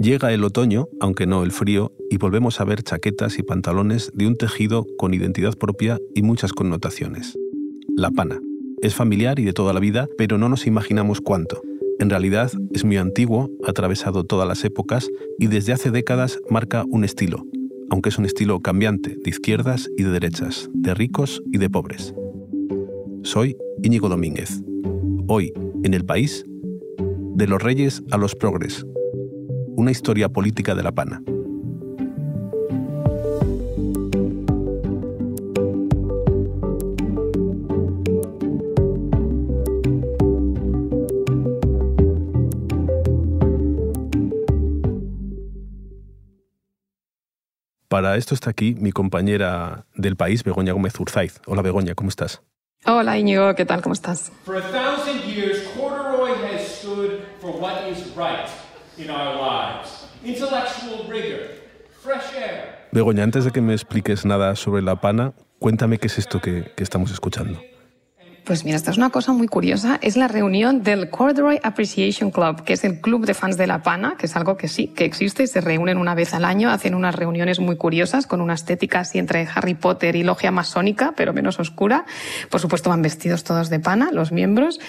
Llega el otoño, aunque no el frío, y volvemos a ver chaquetas y pantalones de un tejido con identidad propia y muchas connotaciones. La pana. Es familiar y de toda la vida, pero no nos imaginamos cuánto. En realidad es muy antiguo, ha atravesado todas las épocas y desde hace décadas marca un estilo, aunque es un estilo cambiante, de izquierdas y de derechas, de ricos y de pobres. Soy Íñigo Domínguez. Hoy, en el país, de los reyes a los progres, una historia política de la pana. Para esto está aquí mi compañera del país, Begoña Gómez Urzaiz. Hola Begoña, ¿cómo estás? Hola Íñigo, ¿qué tal? ¿Cómo estás? For a thousand years, corduroy has stood for what is right in our lives. Intellectual rigor, fresh air. Begoña, antes de que me expliques nada sobre la pana, cuéntame qué es esto que, que estamos escuchando. Pues mira, esta es una cosa muy curiosa. Es la reunión del Corduroy Appreciation Club, que es el club de fans de La Pana, que es algo que sí, que existe y se reúnen una vez al año, hacen unas reuniones muy curiosas con una estética así entre Harry Potter y logia masónica, pero menos oscura. Por supuesto van vestidos todos de pana, los miembros,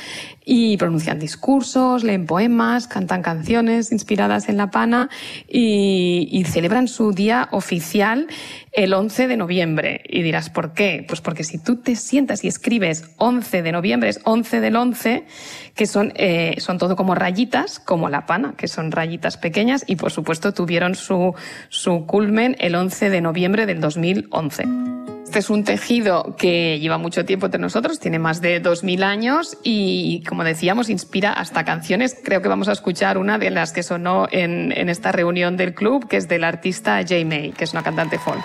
y pronuncian discursos, leen poemas, cantan canciones inspiradas en La Pana y, y celebran su día oficial el 11 de noviembre. Y dirás, ¿por qué? Pues porque si tú te sientas y escribes 11 de noviembre, es 11 del 11, que son, eh, son todo como rayitas, como la pana, que son rayitas pequeñas, y por supuesto tuvieron su, su culmen el 11 de noviembre del 2011. Este es un tejido que lleva mucho tiempo entre nosotros, tiene más de 2.000 años y, como decíamos, inspira hasta canciones. Creo que vamos a escuchar una de las que sonó en, esta reunión del club, que es del artista Jay May, que es una cantante folk.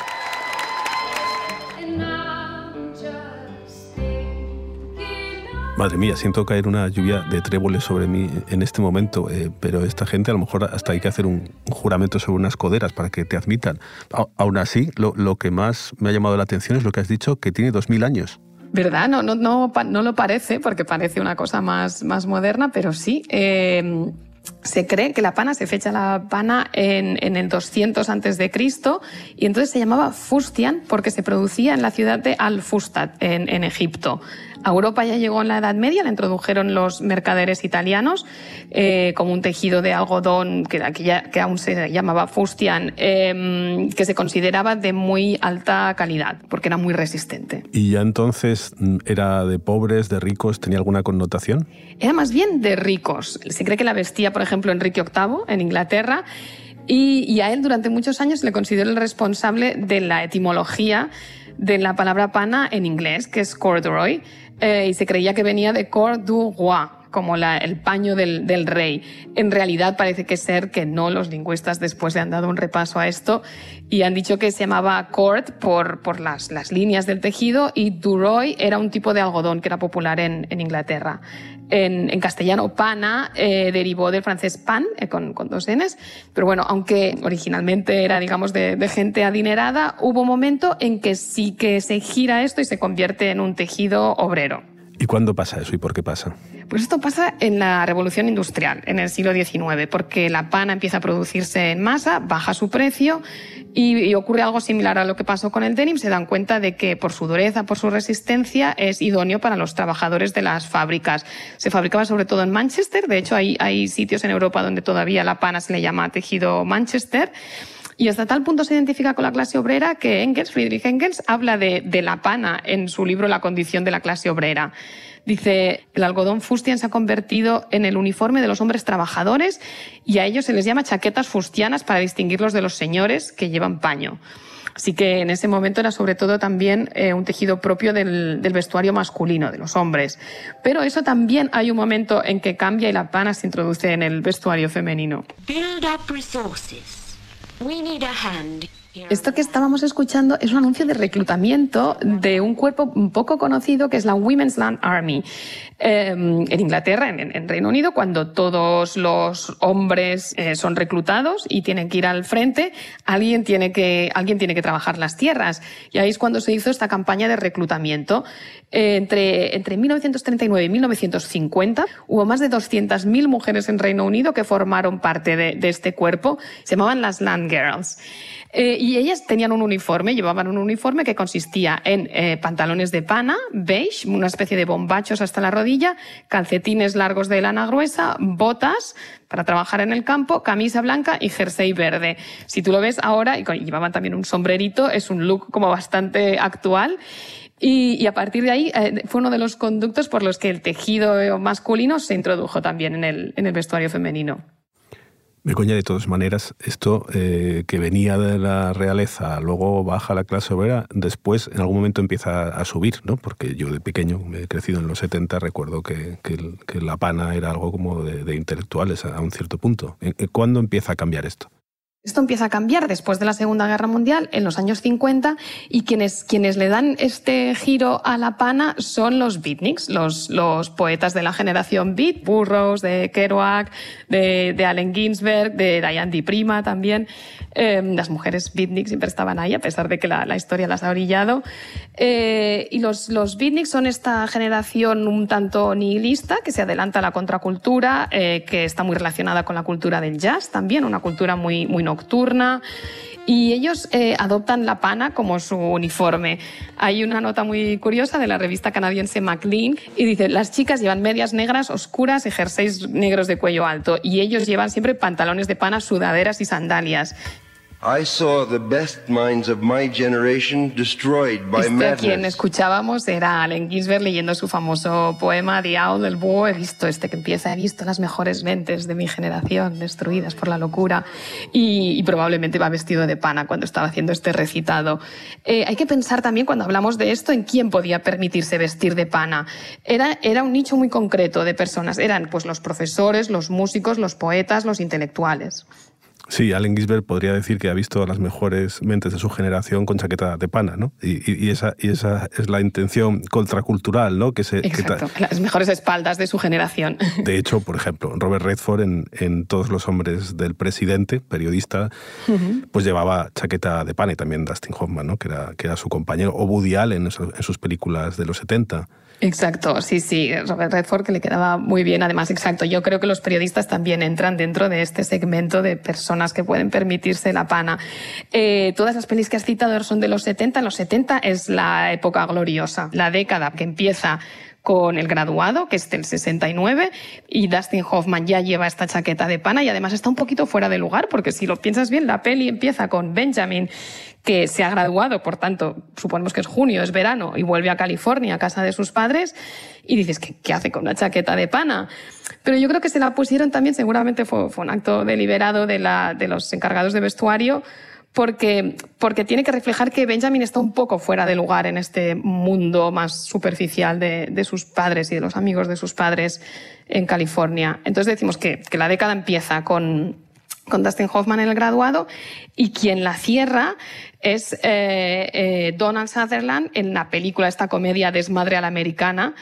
Madre mía, siento caer una lluvia de tréboles sobre mí en este momento, eh, pero esta gente a lo mejor hasta hay que hacer un, juramento sobre unas coderas para que te admitan. A- aún así, lo, lo que más me ha llamado la atención es lo que has dicho, que tiene 2.000 años. ¿Verdad? No, no, no, no lo parece, porque parece una cosa más, más moderna, pero sí. eh, se cree que la pana, se fecha la pana en, en el 200 antes de Cristo, y entonces se llamaba fustian porque se producía en la ciudad de Al-Fustat, en, en Egipto. A Europa ya llegó en la Edad Media, la introdujeron los mercaderes italianos eh, como un tejido de algodón que, que, ya- que aún se llamaba fustian, eh, que se consideraba de muy alta calidad, porque era muy resistente. ¿Y ya entonces era de pobres, de ricos, tenía alguna connotación? Era más bien de ricos. Se cree que la vestía, por ejemplo, Enrique VIII en Inglaterra. Y, y a él durante muchos años le consideró el responsable de la etimología de la palabra pana en inglés, que es corduroy, eh, y se creía que venía de cor du roi, como la- el paño del, del rey. En realidad parece que ser que no, los lingüistas después le han dado un repaso a esto y han dicho que se llamaba cord por, por las, las líneas del tejido y duroy era un tipo de algodón que era popular en, en Inglaterra. En, en castellano, pana eh, derivó del francés pan, eh, con, con dos Ns, pero bueno, aunque originalmente era, digamos, de, de gente adinerada, hubo un momento en que sí que se gira esto y se convierte en un tejido obrero. ¿Y cuándo pasa eso y por qué pasa? Pues esto pasa en la revolución industrial, en el siglo XIX, porque la pana empieza a producirse en masa, baja su precio y, ocurre algo similar a lo que pasó con el denim. Se dan cuenta de que por su dureza, por su resistencia, es idóneo para los trabajadores de las fábricas. Se fabricaba sobre todo en Manchester. De hecho, hay sitios en Europa donde todavía la pana se le llama tejido Manchester. Y hasta tal punto se identifica con la clase obrera que Engels, Friedrich Engels, habla de, la pana en su libro La condición de la clase obrera. Dice, el algodón fustian se ha convertido en el uniforme de los hombres trabajadores y a ellos se les llama chaquetas fustianas para distinguirlos de los señores que llevan paño. Así que en ese momento era sobre todo también eh, un tejido propio del, vestuario masculino, de los hombres. Pero eso también hay un momento en que cambia y la pana se introduce en el vestuario femenino. We need a hand Esto que estábamos escuchando es un anuncio de reclutamiento de un cuerpo poco conocido que es la Women's Land Army. Em, en Inglaterra, en, Reino Unido, cuando todos los hombres eh, son reclutados y tienen que ir al frente, alguien tiene que, alguien tiene que trabajar las tierras. Y ahí es cuando se hizo esta campaña de reclutamiento. Eh, entre, entre 1939 y 1950 hubo más de 200.000 mujeres en Reino Unido que formaron parte de, de este cuerpo. Se llamaban las Land Girls. Eh, y ellas tenían un uniforme, llevaban un uniforme que consistía en eh, pantalones de pana, beige, una especie de bombachos hasta la rodilla, calcetines largos de lana gruesa, botas para trabajar en el campo, camisa blanca y jersey verde. Si tú lo ves ahora, y llevaban también un sombrerito, es un look como bastante actual. Y, a partir de ahí eh, fue uno de los conductos por los que el tejido masculino se introdujo también en el, en el vestuario femenino. Begoña, de todas maneras, esto eh, que venía de la realeza, luego baja a la clase obrera, después en algún momento empieza a subir, ¿no? Porque yo de pequeño, he crecido en los 70, recuerdo que, que, la pana era algo como de, de intelectuales a un cierto punto. ¿Cuándo empieza a cambiar esto? Esto empieza a cambiar después de la Segunda Guerra Mundial, en los años 50, y quienes, quienes le dan este giro a la pana son los beatniks, los, los poetas de la generación beat, Burroughs, de Kerouac, de, Allen Ginsberg, de Diane Di Prima también. Eh, las mujeres beatniks siempre estaban ahí, a pesar de que la, la historia las ha brillado. Eh, y los, los beatniks son esta generación un tanto nihilista, que se adelanta a la contracultura, eh, que está muy relacionada con la cultura del jazz también, una cultura muy, muy nocturna y ellos eh, adoptan la pana como su uniforme. Hay una nota muy curiosa de la revista canadiense Maclean y dice, las chicas llevan medias negras oscuras y jerseys negros de cuello alto y ellos llevan siempre pantalones de pana, sudaderas y sandalias. I saw the best minds of my generation destroyed by este a quien escuchábamos era Allen Ginsberg leyendo su famoso poema The Owl del Búho. He visto este que empieza, he visto las mejores mentes de mi generación destruidas por la locura. Y, probablemente va vestido de pana cuando estaba haciendo este recitado. Eh, hay que pensar también cuando hablamos de esto en quién podía permitirse vestir de pana. Era, era un nicho muy concreto de personas. Eran pues los profesores, los músicos, los poetas, los intelectuales. Sí, Allen Ginsberg podría decir que ha visto a las mejores mentes de su generación con chaqueta de pana, ¿no? Y, esa, y esa es la intención contracultural, ¿no? Que se, Exacto, las mejores espaldas de su generación. De hecho, por ejemplo, Robert Redford en, en Todos los hombres del presidente, periodista, pues llevaba chaqueta de pana y también Dustin Hoffman, ¿no? Que era, que era su compañero, o Woody Allen en sus películas de los 70. Exacto, sí, sí, Robert Redford que le quedaba muy bien. Además, exacto, yo creo que los periodistas también entran dentro de este segmento de personas que pueden permitirse la pana. Eh, todas las pelis que has citado son de los 70. Los 70 es la época gloriosa, la década que empieza con el graduado, que es del 69, y Dustin Hoffman ya lleva esta chaqueta de pana y además está un poquito fuera de lugar, porque si lo piensas bien, la peli empieza con Benjamin, que se ha graduado, por tanto, suponemos que es junio, es verano, y vuelve a California, a casa de sus padres, y dices, ¿qué, qué hace con una chaqueta de pana? Pero yo creo que se la pusieron también, seguramente fue, fue un acto deliberado de, la, de los encargados de vestuario, porque, porque tiene que reflejar que Benjamin está un poco fuera de lugar en este mundo más superficial de, de sus padres y de los amigos de sus padres en California. Entonces decimos que, que la década empieza con, con Dustin Hoffman en el graduado y quien la cierra es eh, eh, Donald Sutherland en la película, esta comedia Desmadre a la Americana,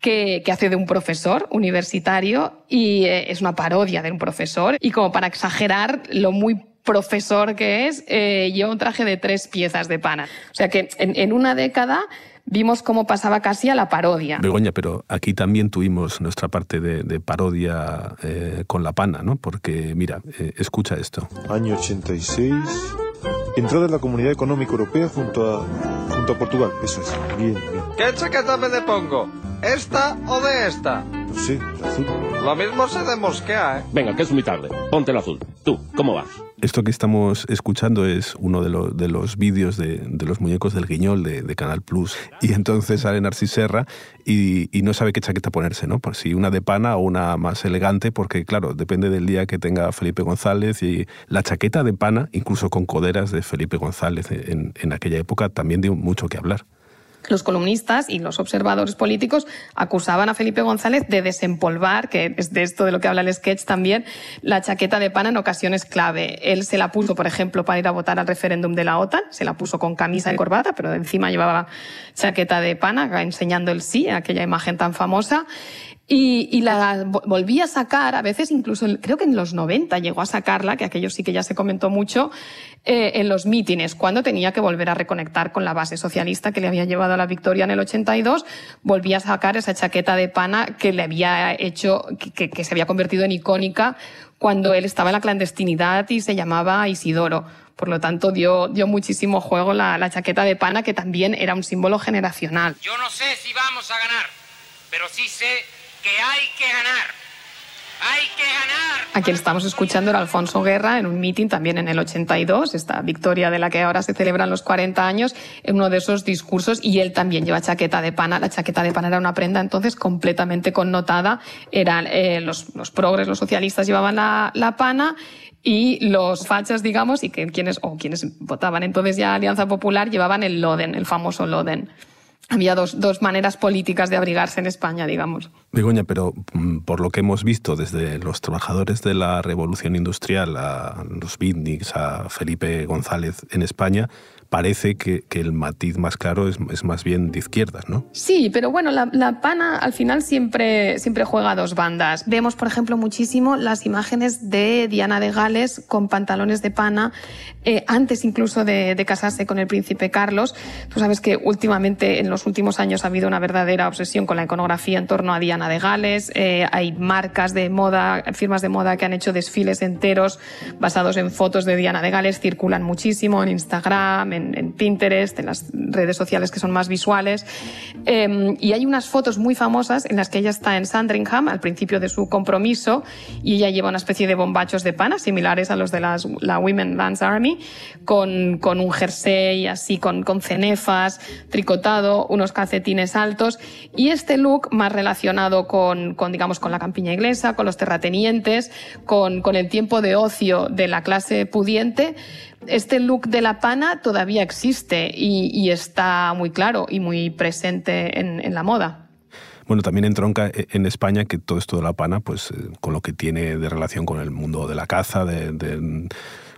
que, que, hace de un profesor universitario y eh, es una parodia de un profesor. Y como para exagerar lo muy profesor que es, eh, lleva un traje de tres piezas de pana. O sea que en, en una década vimos cómo pasaba casi a la parodia. Begoña, pero aquí también tuvimos nuestra parte de, de parodia eh, con la pana, ¿no? Porque, mira, eh, escucha esto. Año 86, entrada en la Comunidad Económica Europea junto a, junto a Portugal. Eso es, bien, bien. ¿Qué chaqueta me depongo? ¿Esta o de esta? Pues sí, azul. Lo mismo se de mosquea, ¿eh? Venga, que es muy tarde. Ponte el azul. Tú, ¿cómo vas? Esto que estamos escuchando es uno de, de los vídeos de, de, los muñecos del guiñol de, de, Canal Plus. Y entonces sale Narcis Serra y, y, no sabe qué chaqueta ponerse, ¿no? Por si una de pana o una más elegante, porque claro, depende del día que tenga Felipe González. Y la chaqueta de pana, incluso con coderas de Felipe González en, en aquella época, también dio mucho que hablar. Los columnistas y los observadores políticos acusaban a Felipe González de desempolvar, que es de esto de lo que habla el sketch también, la chaqueta de pana en ocasiones clave. Él se la puso, por ejemplo, para ir a votar al referéndum de la OTAN, se la puso con camisa y corbata, pero encima llevaba chaqueta de pana, enseñando el sí, aquella imagen tan famosa. Y, la volví a sacar, a veces incluso, creo que en los 90 llegó a sacarla, que aquello sí que ya se comentó mucho, eh, en los mítines, cuando tenía que volver a reconectar con la base socialista que le había llevado a la victoria en el 82, volví a sacar esa chaqueta de pana que le había hecho, que, que se había convertido en icónica cuando él estaba en la clandestinidad y se llamaba Isidoro. Por lo tanto, dio, dio muchísimo juego la, la chaqueta de pana, que también era un símbolo generacional. Yo no sé si vamos a ganar, pero sí sé que hay que ganar. Hay que ganar. A quien estamos escuchando era Alfonso Guerra en un meeting también en el 82, esta victoria de la que ahora se celebran los 40 años, en uno de esos discursos, y él también lleva chaqueta de pana. La chaqueta de pana era una prenda entonces completamente connotada. Eran eh, los, los progres, los socialistas llevaban la, la pana y los fachas, digamos, y que quienes, o quienes votaban entonces ya Alianza Popular llevaban el Loden, el famoso Loden había dos, dos, maneras políticas de abrigarse en España, digamos. Begoña, pero mm, por lo que hemos visto desde los trabajadores de la revolución industrial a los beatniks, a Felipe González en España, parece que, el matiz más claro es, más bien de izquierdas, ¿no? Sí, pero bueno, la, pana al final siempre, siempre juega dos bandas. Vemos, por ejemplo, muchísimo las imágenes de Diana de Gales con pantalones de pana, eh, antes incluso de, de, casarse con el príncipe Carlos. Tú sabes que últimamente, en los últimos años, ha habido una verdadera obsesión con la iconografía en torno a Diana de Gales. Eh, hay marcas de moda, firmas de moda que han hecho desfiles enteros basados en fotos de Diana de Gales, circulan muchísimo en Instagram, en en, Pinterest, en las redes sociales que son más visuales. Eh, y hay unas fotos muy famosas en las que ella está en Sandringham al principio de su compromiso y ella lleva una especie de bombachos de pana similares a los de las, la Women Dance Army, con, con un jersey así, con, con cenefas, tricotado, unos calcetines altos y este look más relacionado con, digamos, con la campiña inglesa, con los terratenientes, con, el tiempo de ocio de la clase pudiente, este look de la pana todavía existe y, está muy claro y muy presente en, la moda. Bueno, también entronca en España que todo esto de la pana, pues eh, con lo que tiene de relación con el mundo de la caza, de,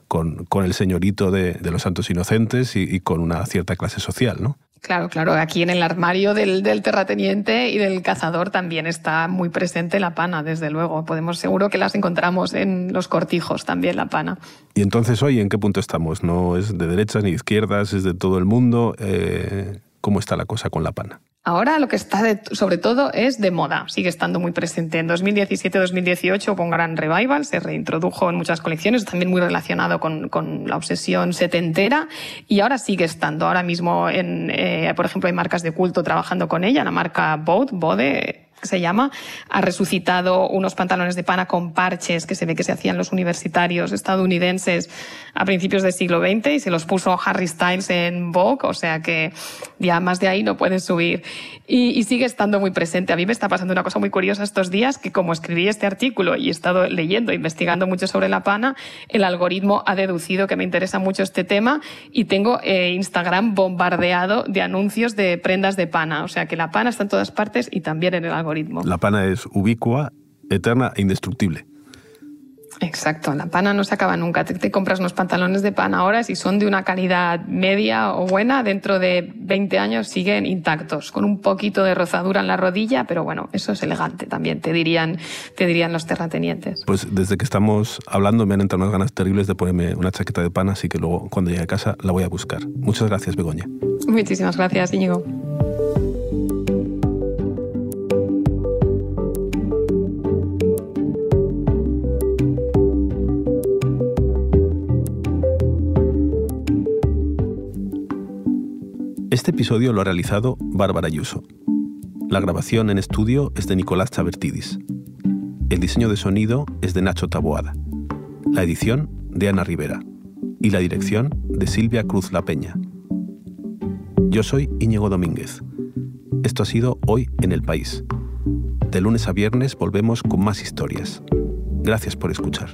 con, el señorito de, los santos inocentes y, con una cierta clase social, ¿no? Claro, claro. Aquí en el armario del, terrateniente y del cazador también está muy presente la pana, desde luego. Podemos seguro que las encontramos en los cortijos también la pana. Y entonces hoy, ¿en qué punto estamos? No es de derechas ni de izquierdas, es de todo el mundo. Eh, ¿Cómo está la cosa con la pana? Ahora lo que está de, sobre todo es de moda, sigue estando muy presente. En 2017-2018 hubo un gran revival, se reintrodujo en muchas colecciones, también muy relacionado con, con la obsesión setentera y ahora sigue estando. Ahora mismo, en, eh, por ejemplo, hay marcas de culto trabajando con ella, la marca Bode, Bode se llama, ha resucitado unos pantalones de pana con parches que se ve que se hacían los universitarios estadounidenses a principios del siglo XX y se los puso Harry Styles en Vogue, o sea que ya más de ahí no pueden subir. Y, y, sigue estando muy presente. A mí me está pasando una cosa muy curiosa estos días, que como escribí este artículo y he estado leyendo, investigando mucho sobre la pana, el algoritmo ha deducido que me interesa mucho este tema y tengo eh, Instagram bombardeado de anuncios de prendas de pana. O sea que la pana está en todas partes y también en el algoritmo. La pana es ubicua, eterna e indestructible. Exacto, la pana no se acaba nunca. Te, te, compras unos pantalones de pana ahora, si son de una calidad media o buena, dentro de 20 años siguen intactos, con un poquito de rozadura en la rodilla, pero bueno, eso es elegante también, te dirían, te dirían los terratenientes. Pues desde que estamos hablando me han entrado unas ganas terribles de ponerme una chaqueta de pana, así que luego cuando llegue a casa la voy a buscar. Muchas gracias, Begoña. Muchísimas gracias, Íñigo. Este episodio lo ha realizado Bárbara Ayuso. La grabación en estudio es de Nicolás Chabertidis. El diseño de sonido es de Nacho Taboada. La edición de Ana Rivera. Y la dirección de Silvia Cruz La Peña. Yo soy Íñigo Domínguez. Esto ha sido Hoy en el País. De lunes a viernes volvemos con más historias. Gracias por escuchar.